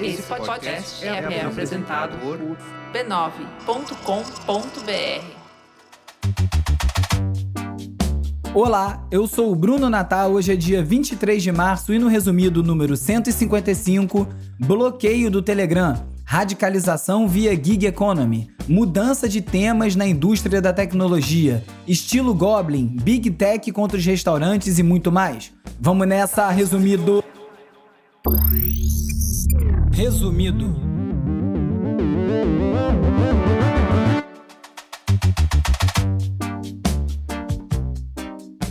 Esse podcast é, é apresentado por b9.com.br. Olá, eu sou o Bruno Natal. Hoje é dia 23 de março e no resumido número 155, bloqueio do Telegram, radicalização via gig economy, mudança de temas na indústria da tecnologia, estilo Goblin, Big Tech contra os restaurantes e muito mais. Vamos nessa, resumido. Resumido.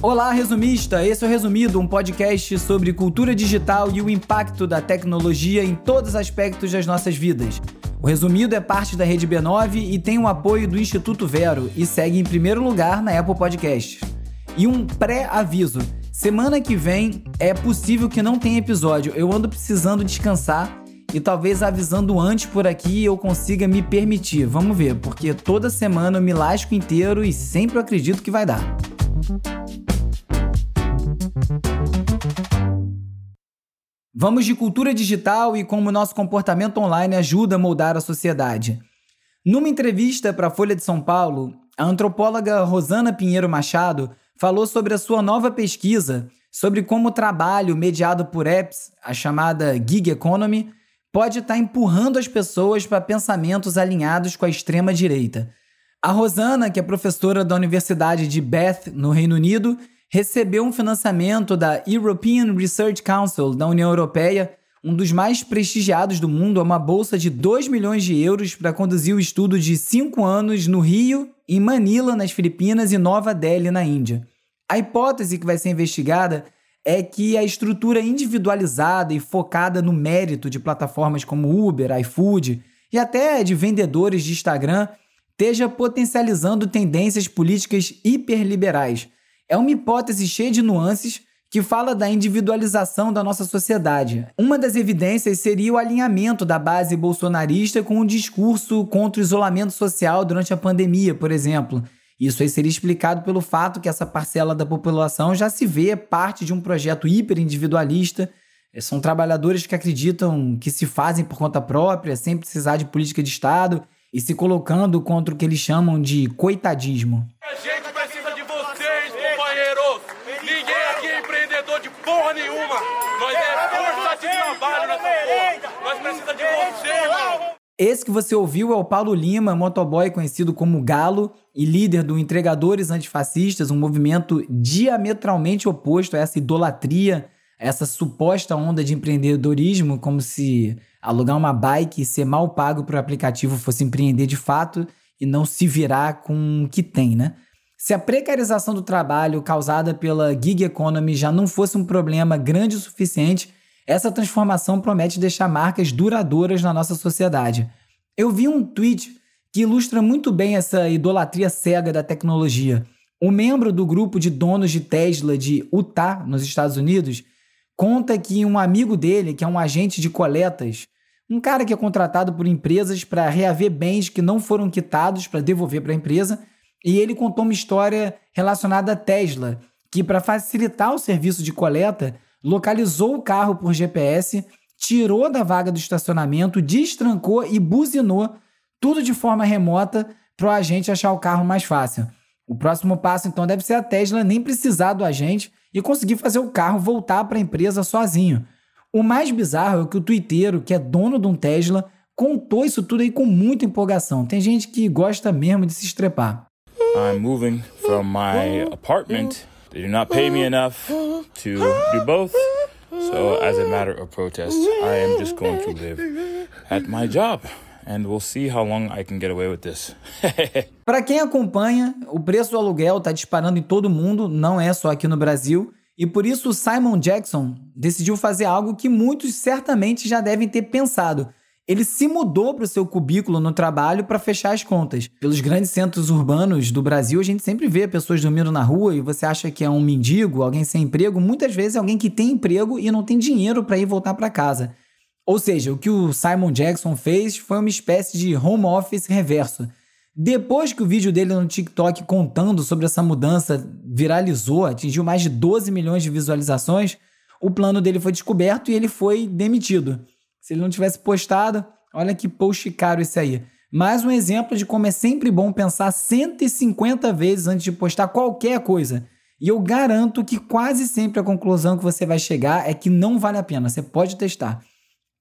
Olá, resumista! Esse é o Resumido, um podcast sobre cultura digital e o impacto da tecnologia em todos os aspectos das nossas vidas. O Resumido é parte da Rede B9 e tem o apoio do Instituto Vero e segue em primeiro lugar na Apple Podcasts. E um pré-aviso: semana que vem é possível que não tenha episódio. Eu ando precisando descansar e talvez avisando antes por aqui eu consiga me permitir. Vamos ver, porque toda semana eu me lasco inteiro e sempre acredito que vai dar. Vamos de cultura digital e como nosso comportamento online ajuda a moldar a sociedade. Numa entrevista para a Folha de São Paulo, a antropóloga Rosana Pinheiro Machado falou sobre a sua nova pesquisa sobre como o trabalho mediado por apps, a chamada gig economy, pode estar tá empurrando as pessoas para pensamentos alinhados com a extrema direita. A Rosana, que é professora da Universidade de Bath, no Reino Unido, recebeu um financiamento da European Research Council da União Europeia, um dos mais prestigiados do mundo, a uma bolsa de 2 milhões de euros para conduzir o estudo de 5 anos no Rio, em Manila, nas Filipinas e Nova Delhi, na Índia. A hipótese que vai ser investigada é que a estrutura individualizada e focada no mérito de plataformas como Uber, iFood e até de vendedores de Instagram esteja potencializando tendências políticas hiperliberais é uma hipótese cheia de nuances que fala da individualização da nossa sociedade. Uma das evidências seria o alinhamento da base bolsonarista com o discurso contra o isolamento social durante a pandemia, por exemplo. Isso aí seria explicado pelo fato que essa parcela da população já se vê parte de um projeto hiperindividualista. É, são trabalhadores que acreditam que se fazem por conta própria, sem precisar de política de Estado e se colocando contra o que eles chamam de coitadismo. A gente porra nenhuma. Nós é força de trabalho nessa porra. Nós precisamos de você, irmão. Esse que você ouviu é o Paulo Lima, motoboy conhecido como Galo e líder do Entregadores Antifascistas, um movimento diametralmente oposto a essa idolatria, a essa suposta onda de empreendedorismo, como se alugar uma bike e ser mal pago para o aplicativo fosse empreender de fato e não se virar com o que tem, né? Se a precarização do trabalho causada pela gig economy já não fosse um problema grande o suficiente, essa transformação promete deixar marcas duradouras na nossa sociedade. Eu vi um tweet que ilustra muito bem essa idolatria cega da tecnologia. Um membro do grupo de donos de Tesla de Utah, nos Estados Unidos, conta que um amigo dele, que é um agente de coletas, um cara que é contratado por empresas para reaver bens que não foram quitados para devolver para a empresa, e ele contou uma história relacionada à Tesla, que, para facilitar o serviço de coleta, localizou o carro por GPS, tirou da vaga do estacionamento, destrancou e buzinou, tudo de forma remota, para o agente achar o carro mais fácil. O próximo passo, então, deve ser a Tesla nem precisar do agente e conseguir fazer o carro voltar para a empresa sozinho. O mais bizarro é que o twitteiro, que é dono de um Tesla, contou isso tudo aí com muita empolgação. Tem gente que gosta mesmo de se estrepar. I'm moving from my apartment. They do not pay me enough to do both. So, as a matter of protest, I am just going to live at my job. And we'll see how long I can get away with this. Para quem acompanha, o preço do aluguel está disparando em todo mundo, não é só aqui no Brasil. E por isso o Simon Jackson decidiu fazer algo que muitos certamente já devem ter pensado ele se mudou para o seu cubículo no trabalho para fechar as contas. Pelos grandes centros urbanos do Brasil, a gente sempre vê pessoas dormindo na rua e você acha que é um mendigo, alguém sem emprego. Muitas vezes é alguém que tem emprego e não tem dinheiro para ir voltar para casa. Ou seja, o que o Simon Jackson fez foi uma espécie de home office reverso. Depois que o vídeo dele no TikTok contando sobre essa mudança viralizou, atingiu mais de 12 milhões de visualizações, o plano dele foi descoberto e ele foi demitido. Se ele não tivesse postado, olha que post caro esse aí. Mais um exemplo de como é sempre bom pensar 150 vezes antes de postar qualquer coisa. E eu garanto que quase sempre a conclusão que você vai chegar é que não vale a pena. Você pode testar.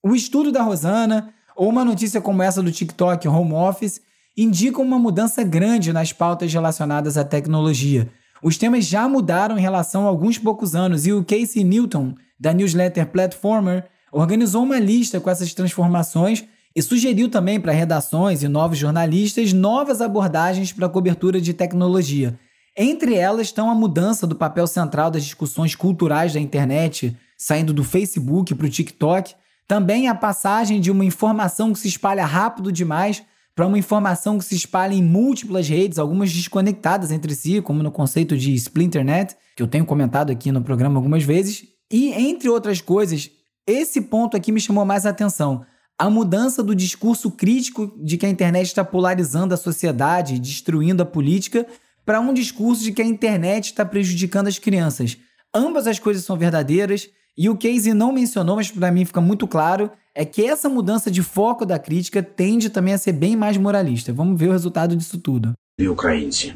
O estudo da Rosana, ou uma notícia como essa do TikTok Home Office, indicam uma mudança grande nas pautas relacionadas à tecnologia. Os temas já mudaram em relação a alguns poucos anos e o Casey Newton, da newsletter Platformer, organizou uma lista com essas transformações e sugeriu também para redações e novos jornalistas novas abordagens para a cobertura de tecnologia. Entre elas estão a mudança do papel central das discussões culturais da internet, saindo do Facebook para o TikTok, também a passagem de uma informação que se espalha rápido demais para uma informação que se espalha em múltiplas redes, algumas desconectadas entre si, como no conceito de splinternet, que eu tenho comentado aqui no programa algumas vezes. E, entre outras coisas, esse ponto aqui me chamou mais a atenção a mudança do discurso crítico de que a internet está polarizando a sociedade, destruindo a política, para um discurso de que a internet está prejudicando as crianças. Ambas as coisas são verdadeiras e o Casey não mencionou, mas para mim fica muito claro, é que essa mudança de foco da crítica tende também a ser bem mais moralista. Vamos ver o resultado disso tudo. Українці,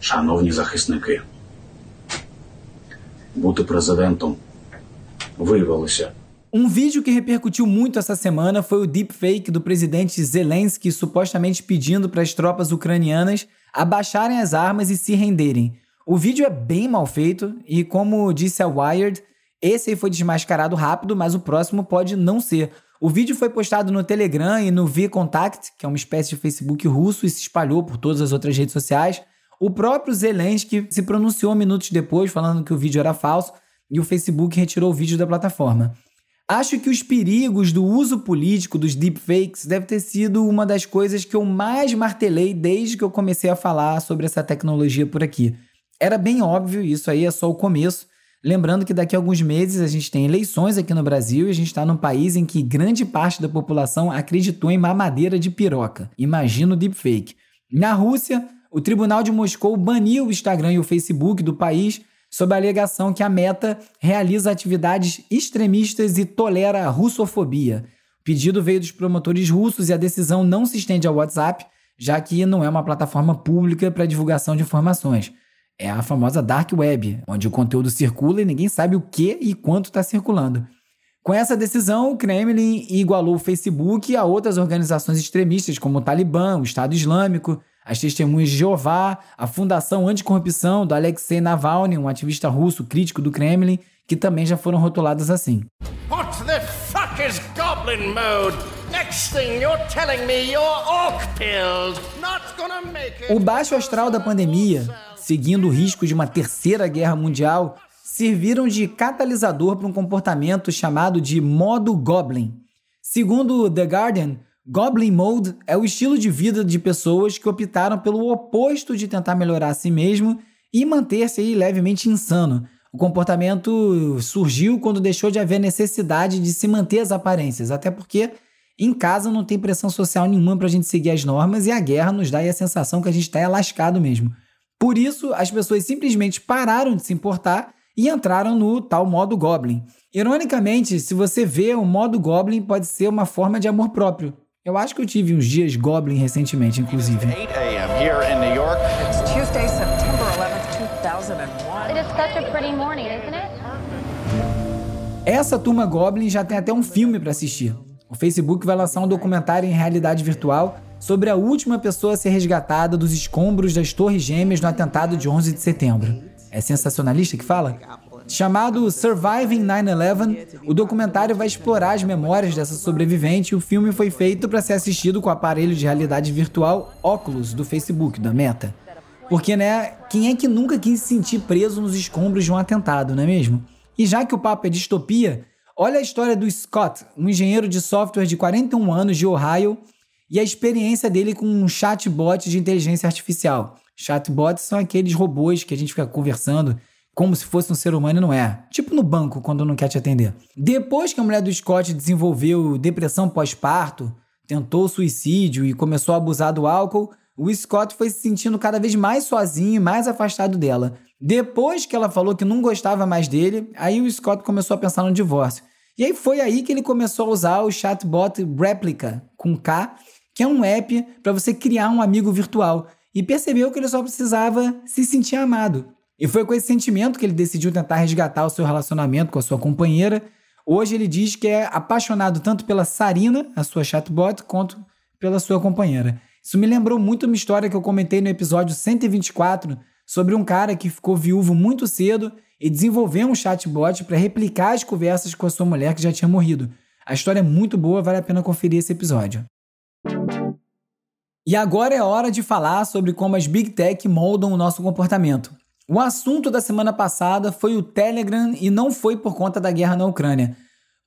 шановні захисники, бути президентом виявилося um vídeo que repercutiu muito essa semana foi o deepfake do presidente Zelensky supostamente pedindo para as tropas ucranianas abaixarem as armas e se renderem. O vídeo é bem mal feito e, como disse a Wired, esse aí foi desmascarado rápido, mas o próximo pode não ser. O vídeo foi postado no Telegram e no VKontakte, que é uma espécie de Facebook russo, e se espalhou por todas as outras redes sociais. O próprio Zelensky se pronunciou minutos depois, falando que o vídeo era falso, e o Facebook retirou o vídeo da plataforma. Acho que os perigos do uso político dos deepfakes deve ter sido uma das coisas que eu mais martelei desde que eu comecei a falar sobre essa tecnologia por aqui. Era bem óbvio, isso aí é só o começo. Lembrando que daqui a alguns meses a gente tem eleições aqui no Brasil e a gente está num país em que grande parte da população acreditou em mamadeira de piroca. Imagina o deepfake. Na Rússia, o Tribunal de Moscou baniu o Instagram e o Facebook do país sob a alegação que a Meta realiza atividades extremistas e tolera a russofobia. O pedido veio dos promotores russos e a decisão não se estende ao WhatsApp, já que não é uma plataforma pública para divulgação de informações. É a famosa Dark Web, onde o conteúdo circula e ninguém sabe o que e quanto está circulando. Com essa decisão, o Kremlin igualou o Facebook a outras organizações extremistas, como o Talibã, o Estado Islâmico, as Testemunhas de Jeová, a Fundação Anticorrupção do Alexei Navalny, um ativista russo crítico do Kremlin, que também já foram rotuladas assim. What the fuck is goblin mode? Next thing you're telling me you're orc pilled. Not gonna make it. O baixo astral da pandemia, seguindo o risco de uma terceira guerra mundial, serviram de catalisador para um comportamento chamado de modo goblin. Segundo The Guardian, Goblin Mode é o estilo de vida de pessoas que optaram pelo oposto de tentar melhorar a si mesmo e manter-se levemente insano. O comportamento surgiu quando deixou de haver necessidade de se manter as aparências, até porque em casa não tem pressão social nenhuma para a gente seguir as normas e a guerra nos dá a sensação que a gente está lascado mesmo. Por isso, as pessoas simplesmente pararam de se importar e entraram no tal modo Goblin. Ironicamente, se você vê, o modo Goblin pode ser uma forma de amor próprio. Eu acho que eu tive uns dias Goblin recentemente, inclusive. Essa turma Goblin já tem até um filme para assistir. O Facebook vai lançar um documentário em realidade virtual sobre a última pessoa a ser resgatada dos escombros das Torres Gêmeas no atentado de 11 de setembro. É sensacionalista que fala? Chamado Surviving 9-11, o documentário vai explorar as memórias dessa sobrevivente e o filme foi feito para ser assistido com o aparelho de realidade virtual Oculus do Facebook, da Meta. Porque, né, quem é que nunca quis se sentir preso nos escombros de um atentado, não é mesmo? E já que o papo é distopia, olha a história do Scott, um engenheiro de software de 41 anos de Ohio, e a experiência dele com um chatbot de inteligência artificial. Chatbots são aqueles robôs que a gente fica conversando como se fosse um ser humano e não é. Tipo no banco, quando não quer te atender. Depois que a mulher do Scott desenvolveu depressão pós-parto, tentou suicídio e começou a abusar do álcool, o Scott foi se sentindo cada vez mais sozinho e mais afastado dela. Depois que ela falou que não gostava mais dele, aí o Scott começou a pensar no divórcio. E aí foi aí que ele começou a usar o chatbot Replica, com K, que é um app para você criar um amigo virtual. E percebeu que ele só precisava se sentir amado. E foi com esse sentimento que ele decidiu tentar resgatar o seu relacionamento com a sua companheira. Hoje ele diz que é apaixonado tanto pela Sarina, a sua chatbot, quanto pela sua companheira. Isso me lembrou muito uma história que eu comentei no episódio 124 sobre um cara que ficou viúvo muito cedo e desenvolveu um chatbot para replicar as conversas com a sua mulher que já tinha morrido. A história é muito boa, vale a pena conferir esse episódio. E agora é hora de falar sobre como as Big Tech moldam o nosso comportamento. O assunto da semana passada foi o Telegram e não foi por conta da guerra na Ucrânia.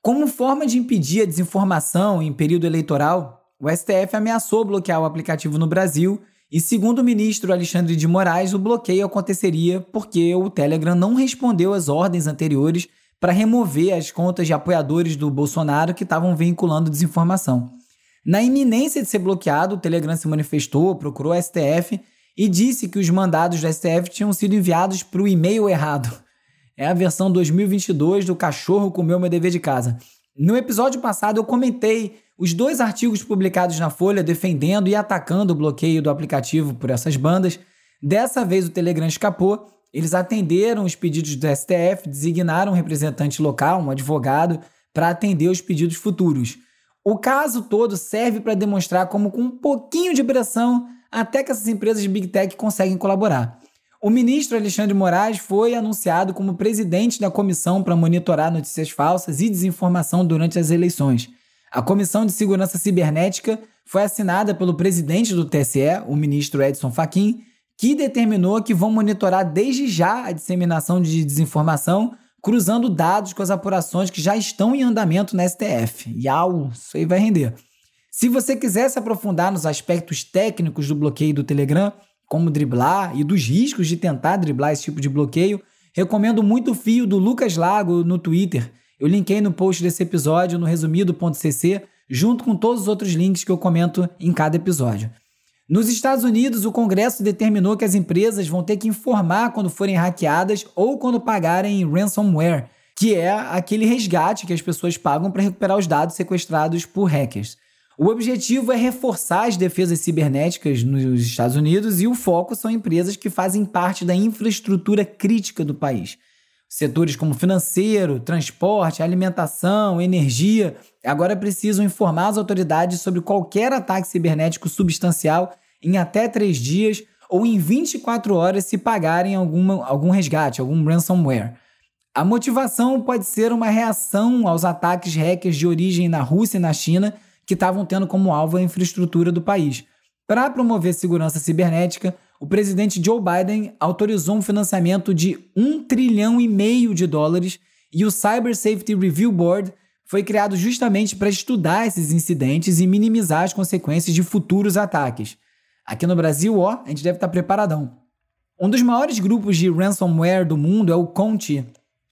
Como forma de impedir a desinformação em período eleitoral, o STF ameaçou bloquear o aplicativo no Brasil e, segundo o ministro Alexandre de Moraes, o bloqueio aconteceria porque o Telegram não respondeu às ordens anteriores para remover as contas de apoiadores do Bolsonaro que estavam veiculando desinformação. Na iminência de ser bloqueado, o Telegram se manifestou, procurou o STF e disse que os mandados do STF tinham sido enviados para o e-mail errado. É a versão 2022 do Cachorro Comeu Meu Dever de Casa. No episódio passado, eu comentei os dois artigos publicados na Folha defendendo e atacando o bloqueio do aplicativo por essas bandas. Dessa vez o Telegram escapou. Eles atenderam os pedidos do STF, designaram um representante local, um advogado, para atender os pedidos futuros. O caso todo serve para demonstrar como, com um pouquinho de pressão, até que essas empresas de Big Tech conseguem colaborar. O ministro Alexandre Moraes foi anunciado como presidente da comissão para monitorar notícias falsas e desinformação durante as eleições. A Comissão de Segurança Cibernética foi assinada pelo presidente do TSE, o ministro Edson Fachin, que determinou que vão monitorar desde já a disseminação de desinformação, cruzando dados com as apurações que já estão em andamento na STF. Iau, isso aí vai render. Se você quiser se aprofundar nos aspectos técnicos do bloqueio do Telegram, como driblar e dos riscos de tentar driblar esse tipo de bloqueio, recomendo muito o fio do Lucas Lago no Twitter eu linkei no post desse episódio no resumido.cc, junto com todos os outros links que eu comento em cada episódio. Nos Estados Unidos, o Congresso determinou que as empresas vão ter que informar quando forem hackeadas ou quando pagarem ransomware, que é aquele resgate que as pessoas pagam para recuperar os dados sequestrados por hackers. O objetivo é reforçar as defesas cibernéticas nos Estados Unidos e o foco são empresas que fazem parte da infraestrutura crítica do país. Setores como financeiro, transporte, alimentação, energia, agora precisam informar as autoridades sobre qualquer ataque cibernético substancial em até três dias ou em 24 horas se pagarem alguma, algum resgate, algum ransomware. A motivação pode ser uma reação aos ataques hackers de origem na Rússia e na China que estavam tendo como alvo a infraestrutura do país. Para promover segurança cibernética, o presidente Joe Biden autorizou um financiamento de 1 trilhão e meio de dólares e o Cyber Safety Review Board foi criado justamente para estudar esses incidentes e minimizar as consequências de futuros ataques. Aqui no Brasil, ó, a gente deve estar preparadão. Um dos maiores grupos de ransomware do mundo é o Conti,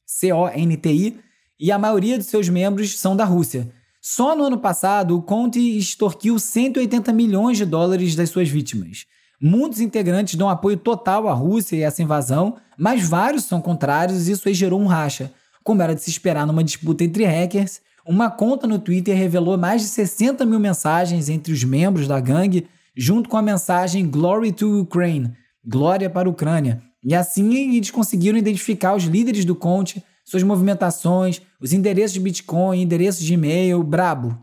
C-O-N-T-I, e a maioria de seus membros são da Rússia. Só no ano passado, o Conti extorquiu 180 milhões de dólares das suas vítimas. Muitos integrantes dão apoio total à Rússia e essa invasão, mas vários são contrários e isso aí gerou um racha. Como era de se esperar numa disputa entre hackers, uma conta no Twitter revelou mais de 60 mil mensagens entre os membros da gangue, junto com a mensagem Glory to Ukraine Glória para a Ucrânia. E assim eles conseguiram identificar os líderes do Conte, suas movimentações, os endereços de Bitcoin, endereços de e-mail, brabo.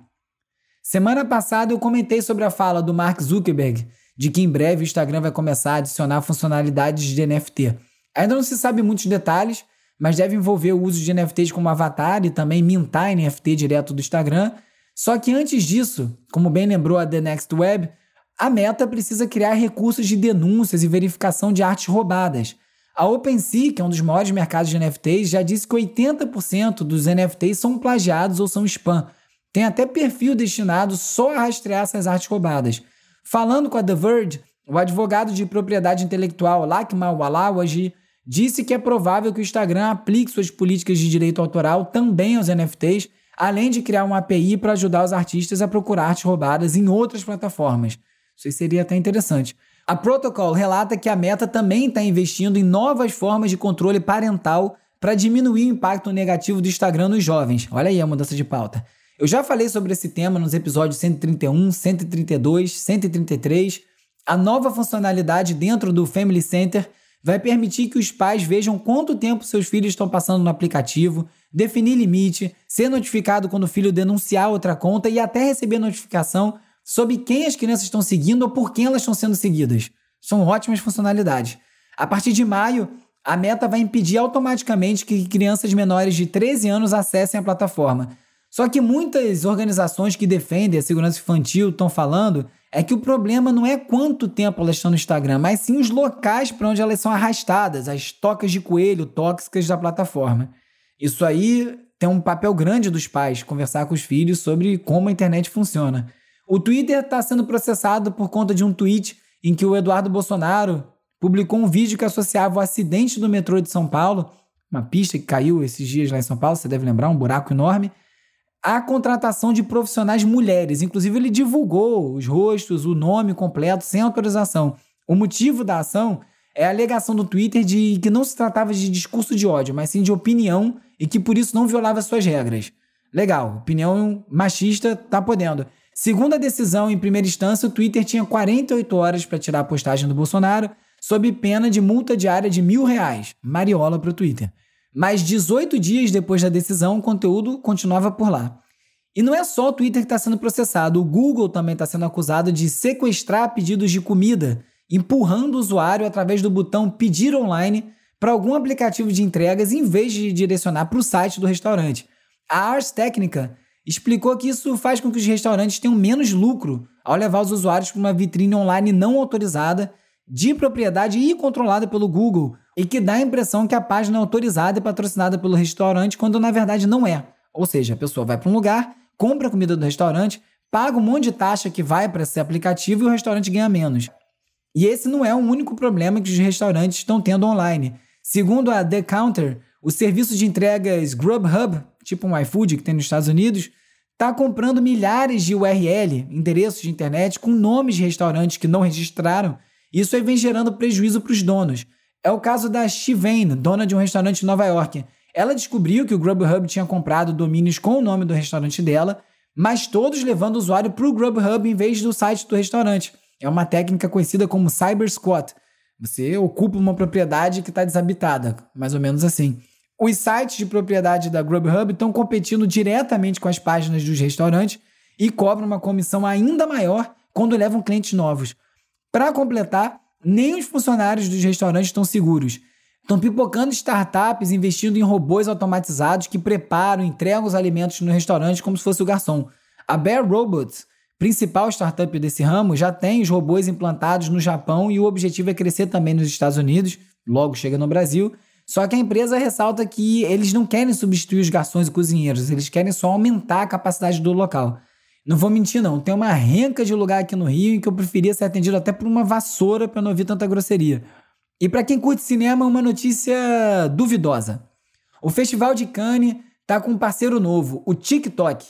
Semana passada eu comentei sobre a fala do Mark Zuckerberg de que em breve o Instagram vai começar a adicionar funcionalidades de NFT. Ainda não se sabe muitos detalhes, mas deve envolver o uso de NFTs como avatar e também mintar NFT direto do Instagram. Só que antes disso, como bem lembrou a The Next Web, a Meta precisa criar recursos de denúncias e verificação de artes roubadas. A OpenSea, que é um dos maiores mercados de NFTs, já disse que 80% dos NFTs são plagiados ou são spam. Tem até perfil destinado só a rastrear essas artes roubadas. Falando com a The Verge, o advogado de propriedade intelectual Lakmal Walawaji disse que é provável que o Instagram aplique suas políticas de direito autoral também aos NFTs, além de criar uma API para ajudar os artistas a procurar artes roubadas em outras plataformas. Isso seria até interessante. A Protocol relata que a Meta também está investindo em novas formas de controle parental para diminuir o impacto negativo do Instagram nos jovens. Olha aí a mudança de pauta. Eu já falei sobre esse tema nos episódios 131, 132, 133. A nova funcionalidade dentro do Family Center vai permitir que os pais vejam quanto tempo seus filhos estão passando no aplicativo, definir limite, ser notificado quando o filho denunciar outra conta e até receber notificação sobre quem as crianças estão seguindo ou por quem elas estão sendo seguidas. São ótimas funcionalidades. A partir de maio, a meta vai impedir automaticamente que crianças menores de 13 anos acessem a plataforma. Só que muitas organizações que defendem a segurança infantil estão falando é que o problema não é quanto tempo elas estão no Instagram, mas sim os locais para onde elas são arrastadas, as tocas de coelho tóxicas da plataforma. Isso aí tem um papel grande dos pais conversar com os filhos sobre como a internet funciona. O Twitter está sendo processado por conta de um tweet em que o Eduardo Bolsonaro publicou um vídeo que associava o acidente do metrô de São Paulo, uma pista que caiu esses dias lá em São Paulo, você deve lembrar, um buraco enorme, à contratação de profissionais mulheres. Inclusive, ele divulgou os rostos, o nome completo, sem autorização. O motivo da ação é a alegação do Twitter de que não se tratava de discurso de ódio, mas sim de opinião e que por isso não violava suas regras. Legal, opinião machista tá podendo. Segundo a decisão em primeira instância, o Twitter tinha 48 horas para tirar a postagem do Bolsonaro, sob pena de multa diária de mil reais. Mariola para o Twitter. Mas 18 dias depois da decisão, o conteúdo continuava por lá. E não é só o Twitter que está sendo processado, o Google também está sendo acusado de sequestrar pedidos de comida, empurrando o usuário através do botão Pedir Online para algum aplicativo de entregas em vez de direcionar para o site do restaurante. A Ars Technica explicou que isso faz com que os restaurantes tenham menos lucro ao levar os usuários para uma vitrine online não autorizada, de propriedade e controlada pelo Google, e que dá a impressão que a página é autorizada e patrocinada pelo restaurante, quando na verdade não é. Ou seja, a pessoa vai para um lugar, compra a comida do restaurante, paga um monte de taxa que vai para esse aplicativo e o restaurante ganha menos. E esse não é o único problema que os restaurantes estão tendo online. Segundo a The Counter, o serviço de entregas Grubhub, tipo um iFood que tem nos Estados Unidos, está comprando milhares de URL, endereços de internet, com nomes de restaurantes que não registraram. Isso aí vem gerando prejuízo para os donos. É o caso da Shivane, dona de um restaurante em Nova York. Ela descobriu que o Grubhub tinha comprado domínios com o nome do restaurante dela, mas todos levando o usuário para o Grubhub em vez do site do restaurante. É uma técnica conhecida como Cyber Squat. Você ocupa uma propriedade que está desabitada, mais ou menos assim. Os sites de propriedade da Grubhub estão competindo diretamente com as páginas dos restaurantes e cobram uma comissão ainda maior quando levam clientes novos. Para completar, nem os funcionários dos restaurantes estão seguros. Estão pipocando startups investindo em robôs automatizados que preparam e entregam os alimentos no restaurante como se fosse o garçom. A Bear Robots principal startup desse ramo, já tem os robôs implantados no Japão e o objetivo é crescer também nos Estados Unidos, logo chega no Brasil. Só que a empresa ressalta que eles não querem substituir os garçons e cozinheiros, eles querem só aumentar a capacidade do local. Não vou mentir, não. Tem uma renca de lugar aqui no Rio em que eu preferia ser atendido até por uma vassoura para não ouvir tanta grosseria. E para quem curte cinema, uma notícia duvidosa. O Festival de Cannes tá com um parceiro novo, o TikTok,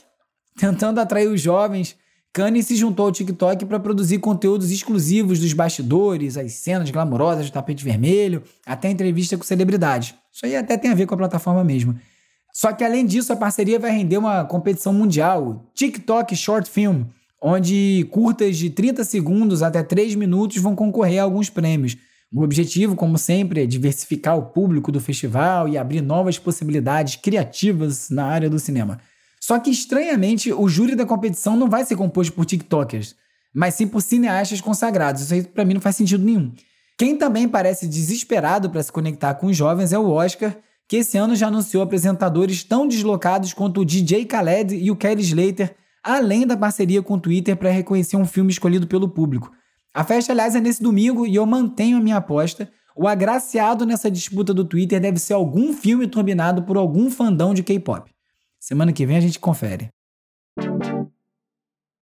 tentando atrair os jovens Kanye se juntou ao TikTok para produzir conteúdos exclusivos dos bastidores, as cenas glamourosas do tapete vermelho, até entrevista com celebridades. Isso aí até tem a ver com a plataforma mesmo. Só que além disso, a parceria vai render uma competição mundial, TikTok Short Film, onde curtas de 30 segundos até 3 minutos vão concorrer a alguns prêmios. O objetivo, como sempre, é diversificar o público do festival e abrir novas possibilidades criativas na área do cinema. Só que, estranhamente, o júri da competição não vai ser composto por TikTokers, mas sim por cineastas consagrados. Isso aí, pra mim, não faz sentido nenhum. Quem também parece desesperado para se conectar com os jovens é o Oscar, que esse ano já anunciou apresentadores tão deslocados quanto o DJ Khaled e o Kelly Slater, além da parceria com o Twitter para reconhecer um filme escolhido pelo público. A festa, aliás, é nesse domingo e eu mantenho a minha aposta. O agraciado nessa disputa do Twitter deve ser algum filme turbinado por algum fandão de K-pop. Semana que vem a gente confere.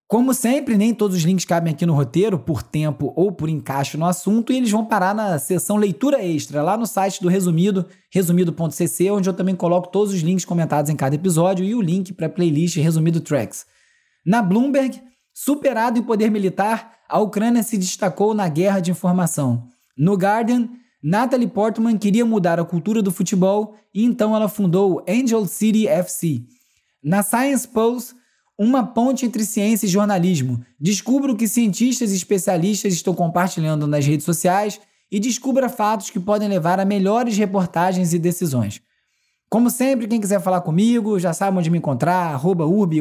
Como sempre, nem todos os links cabem aqui no roteiro, por tempo ou por encaixe no assunto, e eles vão parar na seção leitura extra, lá no site do Resumido, resumido.cc, onde eu também coloco todos os links comentados em cada episódio e o link para a playlist Resumido Tracks. Na Bloomberg, superado em poder militar, a Ucrânia se destacou na guerra de informação. No Guardian, Natalie Portman queria mudar a cultura do futebol e então ela fundou o Angel City FC. Na Science Pulse, uma ponte entre ciência e jornalismo. Descubra o que cientistas e especialistas estão compartilhando nas redes sociais e descubra fatos que podem levar a melhores reportagens e decisões. Como sempre, quem quiser falar comigo, já sabe onde me encontrar, arroba urbe,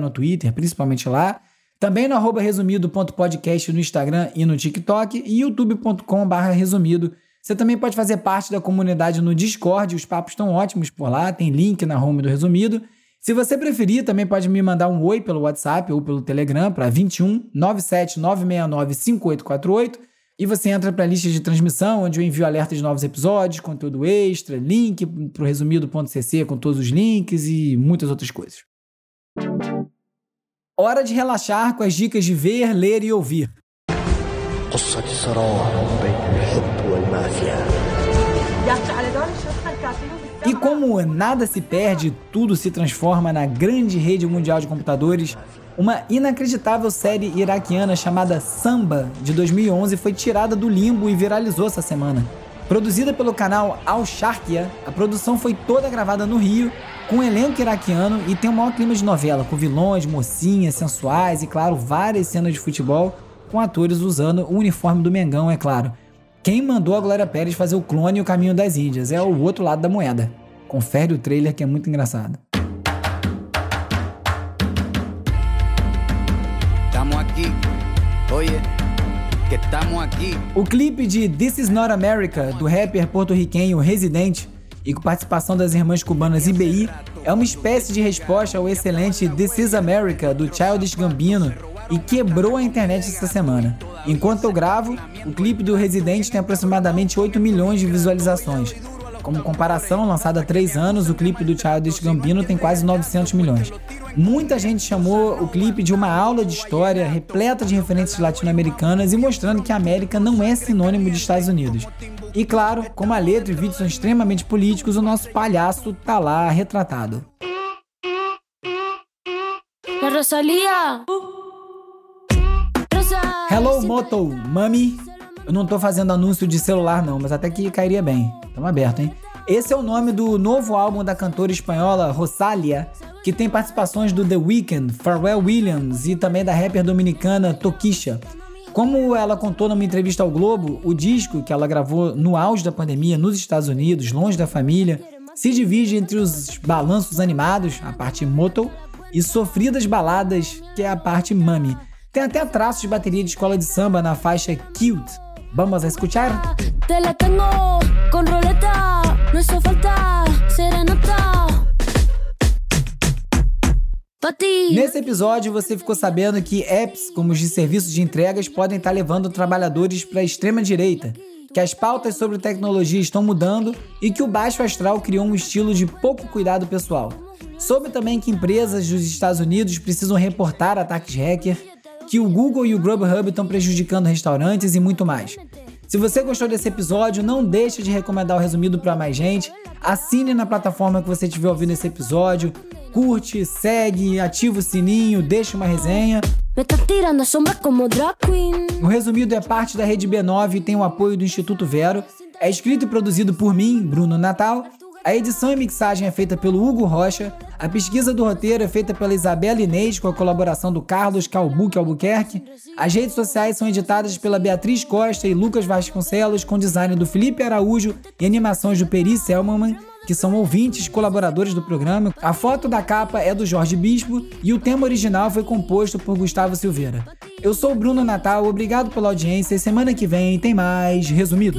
no Twitter, principalmente lá. Também no arroba resumido.podcast no Instagram e no TikTok e youtube.com resumido. Você também pode fazer parte da comunidade no Discord, os papos estão ótimos por lá, tem link na home do Resumido. Se você preferir, também pode me mandar um oi pelo WhatsApp ou pelo Telegram para 21 97 969 5848 e você entra para a lista de transmissão, onde eu envio alertas de novos episódios, conteúdo extra, link para o resumido.cc com todos os links e muitas outras coisas. Hora de relaxar com as dicas de ver, ler e ouvir. E como nada se perde, tudo se transforma na grande rede mundial de computadores, uma inacreditável série iraquiana chamada Samba, de 2011, foi tirada do limbo e viralizou essa semana. Produzida pelo canal Al Sharkia, a produção foi toda gravada no Rio, com um elenco iraquiano e tem o maior clima de novela, com vilões, mocinhas, sensuais e, claro, várias cenas de futebol, com atores usando o uniforme do Mengão, é claro. Quem mandou a Glória Pérez fazer o clone e o caminho das Índias é o outro lado da moeda. Confere o trailer que é muito engraçado. O clipe de This Is Not America, do rapper porto-riquenho Residente, e com participação das irmãs cubanas IBI, é uma espécie de resposta ao excelente This Is America, do Childish Gambino, e quebrou a internet essa semana. Enquanto eu gravo, o clipe do Residente tem aproximadamente 8 milhões de visualizações, como comparação, lançado há três anos, o clipe do Childish Gambino tem quase 900 milhões. Muita gente chamou o clipe de uma aula de história repleta de referências latino-americanas e mostrando que a América não é sinônimo de Estados Unidos. E claro, como a letra e o vídeo são extremamente políticos, o nosso palhaço tá lá retratado. Rosalia! Hello Moto, mami! Eu não tô fazendo anúncio de celular não, mas até que cairia bem. Tamo aberto, hein? Esse é o nome do novo álbum da cantora espanhola Rosalia, que tem participações do The Weeknd, Pharrell Williams e também da rapper dominicana Tokisha. Como ela contou numa entrevista ao Globo, o disco que ela gravou no auge da pandemia nos Estados Unidos, longe da família, se divide entre os balanços animados, a parte moto, e sofridas baladas, que é a parte mami. Tem até traços de bateria de escola de samba na faixa Cute, Vamos a escuchar. Te la tengo con roleta, no hizo falta serenata. Nesse episódio, você ficou sabendo que apps como os de serviços de entregas podem estar levando trabalhadores para a extrema direita, que as pautas sobre tecnologia estão mudando e que o baixo astral criou um estilo de pouco cuidado pessoal. Soube também que empresas dos Estados Unidos precisam reportar ataques hacker que o Google e o Grubhub estão prejudicando restaurantes e muito mais. Se você gostou desse episódio, não deixe de recomendar o resumido para mais gente. Assine na plataforma que você estiver ouvindo esse episódio. Curte, segue, ativa o sininho, deixa uma resenha. O resumido é parte da rede B9 e tem o apoio do Instituto Vero. É escrito e produzido por mim, Bruno Natal, a edição e mixagem é feita pelo Hugo Rocha, a pesquisa do roteiro é feita pela Isabela Inês com a colaboração do Carlos Calbuque Albuquerque, as redes sociais são editadas pela Beatriz Costa e Lucas Vasconcelos com design do Felipe Araújo e animações do Peri Selmanman, que são ouvintes colaboradores do programa. A foto da capa é do Jorge Bispo e o tema original foi composto por Gustavo Silveira. Eu sou o Bruno Natal, obrigado pela audiência e semana que vem tem mais resumido.